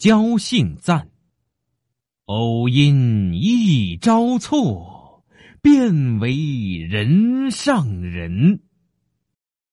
交信赞。偶因一朝错便为人上人。